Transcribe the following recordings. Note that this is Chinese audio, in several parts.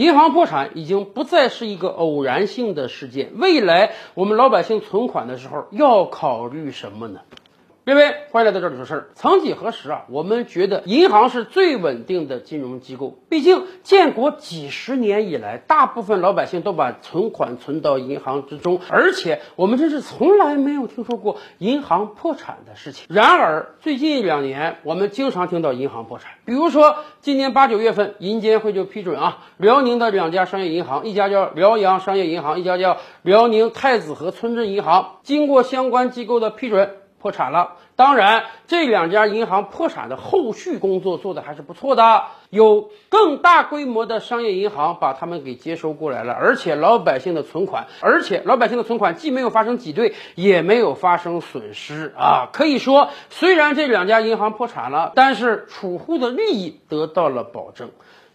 银行破产已经不再是一个偶然性的事件，未来我们老百姓存款的时候要考虑什么呢？各位，欢迎来到这里说事儿。曾几何时啊，我们觉得银行是最稳定的金融机构。毕竟建国几十年以来，大部分老百姓都把存款存到银行之中，而且我们真是从来没有听说过银行破产的事情。然而最近两年，我们经常听到银行破产。比如说今年八九月份，银监会就批准啊，辽宁的两家商业银行，一家叫辽阳商业银行，一家叫辽宁太子河村镇银行，经过相关机构的批准。破产了，当然，这两家银行破产的后续工作做的还是不错的，有更大规模的商业银行把他们给接收过来了，而且老百姓的存款，而且老百姓的存款既没有发生挤兑，也没有发生损失啊，可以说，虽然这两家银行破产了，但是储户的利益得到了保证。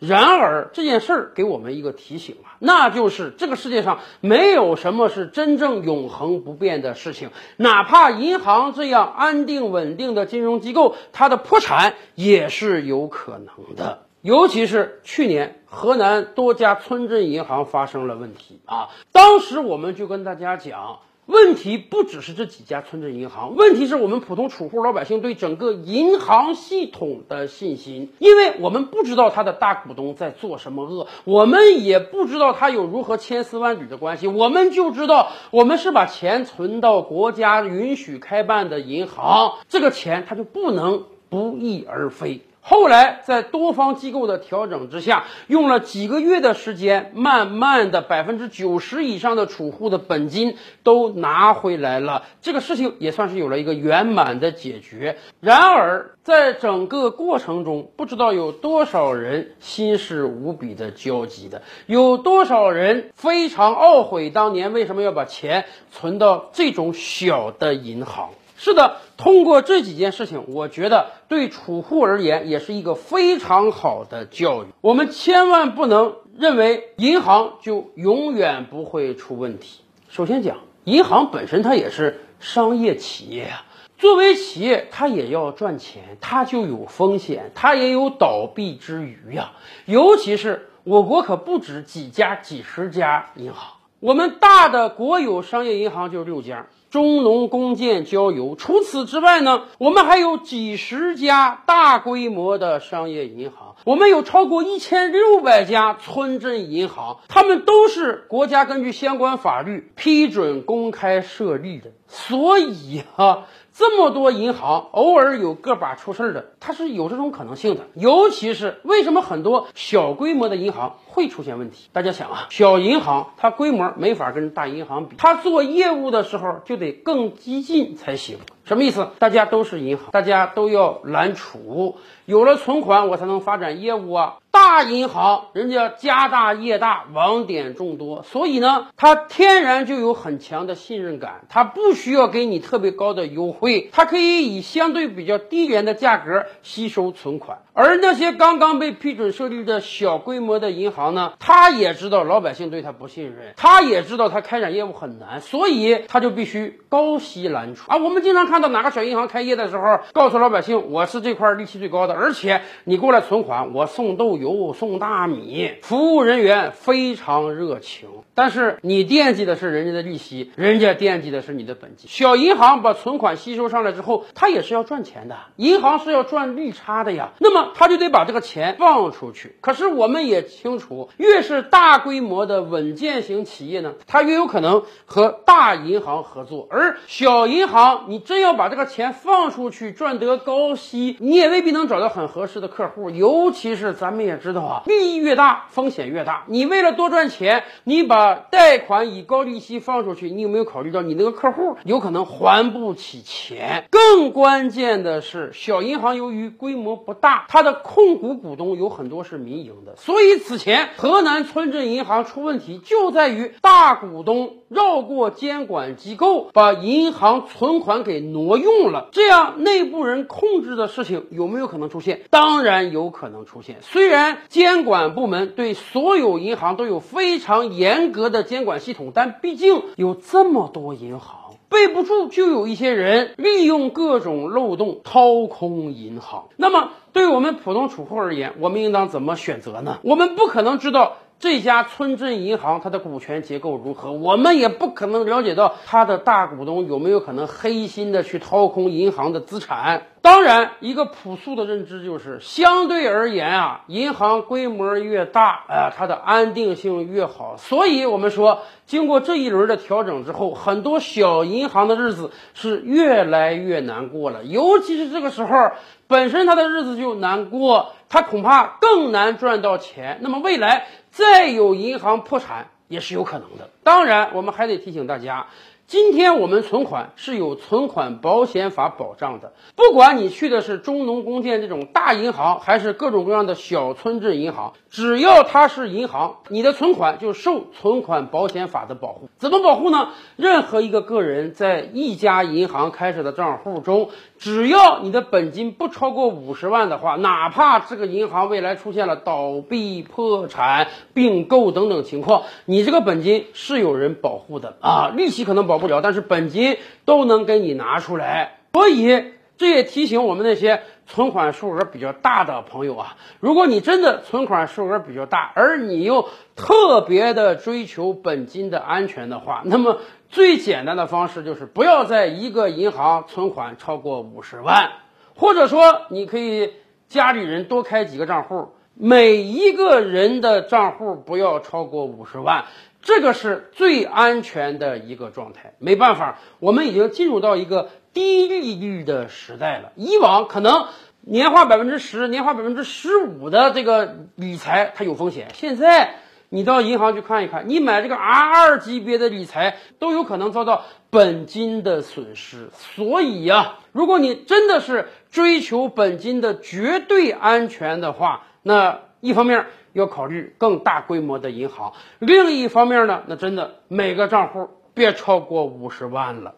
然而这件事儿给我们一个提醒啊，那就是这个世界上没有什么是真正永恒不变的事情，哪怕银行这样安定稳定的金融机构，它的破产也是有可能的。尤其是去年河南多家村镇银行发生了问题啊，当时我们就跟大家讲。问题不只是这几家村镇银行，问题是我们普通储户老百姓对整个银行系统的信心，因为我们不知道他的大股东在做什么恶，我们也不知道他有如何千丝万缕的关系，我们就知道我们是把钱存到国家允许开办的银行，这个钱它就不能不翼而飞。后来，在多方机构的调整之下，用了几个月的时间，慢慢的百分之九十以上的储户的本金都拿回来了，这个事情也算是有了一个圆满的解决。然而，在整个过程中，不知道有多少人心是无比的焦急的，有多少人非常懊悔当年为什么要把钱存到这种小的银行。是的，通过这几件事情，我觉得对储户而言也是一个非常好的教育。我们千万不能认为银行就永远不会出问题。首先讲，银行本身它也是商业企业呀，作为企业，它也要赚钱，它就有风险，它也有倒闭之余呀。尤其是我国可不止几家、几十家银行，我们大的国有商业银行就六家。中农工建交邮，除此之外呢，我们还有几十家大规模的商业银行，我们有超过一千六百家村镇银行，他们都是国家根据相关法律批准公开设立的，所以啊。这么多银行，偶尔有个把出事儿的，它是有这种可能性的。尤其是为什么很多小规模的银行会出现问题？大家想啊，小银行它规模没法跟大银行比，它做业务的时候就得更激进才行。什么意思？大家都是银行，大家都要揽储，有了存款我才能发展业务啊。大银行人家家大业大，网点众多，所以呢，它天然就有很强的信任感，它不需要给你特别高的优惠，它可以以相对比较低廉的价格吸收存款。而那些刚刚被批准设立的小规模的银行呢，他也知道老百姓对他不信任，他也知道他开展业务很难，所以他就必须高息揽储啊。我们经常看看到哪个小银行开业的时候，告诉老百姓我是这块利息最高的，而且你过来存款，我送豆油、送大米，服务人员非常热情。但是你惦记的是人家的利息，人家惦记的是你的本金。小银行把存款吸收上来之后，它也是要赚钱的，银行是要赚利差的呀。那么。他就得把这个钱放出去。可是我们也清楚，越是大规模的稳健型企业呢，它越有可能和大银行合作。而小银行，你真要把这个钱放出去赚得高息，你也未必能找到很合适的客户。尤其是咱们也知道啊，利益越大，风险越大。你为了多赚钱，你把贷款以高利息放出去，你有没有考虑到你那个客户有可能还不起钱？更关键的是，小银行由于规模不大。它的控股股东有很多是民营的，所以此前河南村镇银行出问题就在于大股东绕过监管机构，把银行存款给挪用了。这样内部人控制的事情有没有可能出现？当然有可能出现。虽然监管部门对所有银行都有非常严格的监管系统，但毕竟有这么多银行。备不住，就有一些人利用各种漏洞掏空银行。那么，对我们普通储户而言，我们应当怎么选择呢？我们不可能知道。这家村镇银行它的股权结构如何，我们也不可能了解到它的大股东有没有可能黑心的去掏空银行的资产。当然，一个朴素的认知就是，相对而言啊，银行规模越大，呃，它的安定性越好。所以，我们说，经过这一轮的调整之后，很多小银行的日子是越来越难过了。尤其是这个时候，本身它的日子就难过，它恐怕更难赚到钱。那么，未来再有银行破产也是有可能的。当然，我们还得提醒大家。今天我们存款是有存款保险法保障的，不管你去的是中农工建这种大银行，还是各种各样的小村镇银行，只要它是银行，你的存款就受存款保险法的保护。怎么保护呢？任何一个个人在一家银行开设的账户中，只要你的本金不超过五十万的话，哪怕这个银行未来出现了倒闭、破产、并购等等情况，你这个本金是有人保护的啊，利息可能保。保不了，但是本金都能给你拿出来，所以这也提醒我们那些存款数额比较大的朋友啊，如果你真的存款数额比较大，而你又特别的追求本金的安全的话，那么最简单的方式就是不要在一个银行存款超过五十万，或者说你可以家里人多开几个账户，每一个人的账户不要超过五十万。这个是最安全的一个状态，没办法，我们已经进入到一个低利率的时代了。以往可能年化百分之十、年化百分之十五的这个理财它有风险，现在你到银行去看一看，你买这个 R 二级别的理财都有可能遭到本金的损失。所以呀，如果你真的是追求本金的绝对安全的话，那一方面。要考虑更大规模的银行，另一方面呢，那真的每个账户别超过五十万了。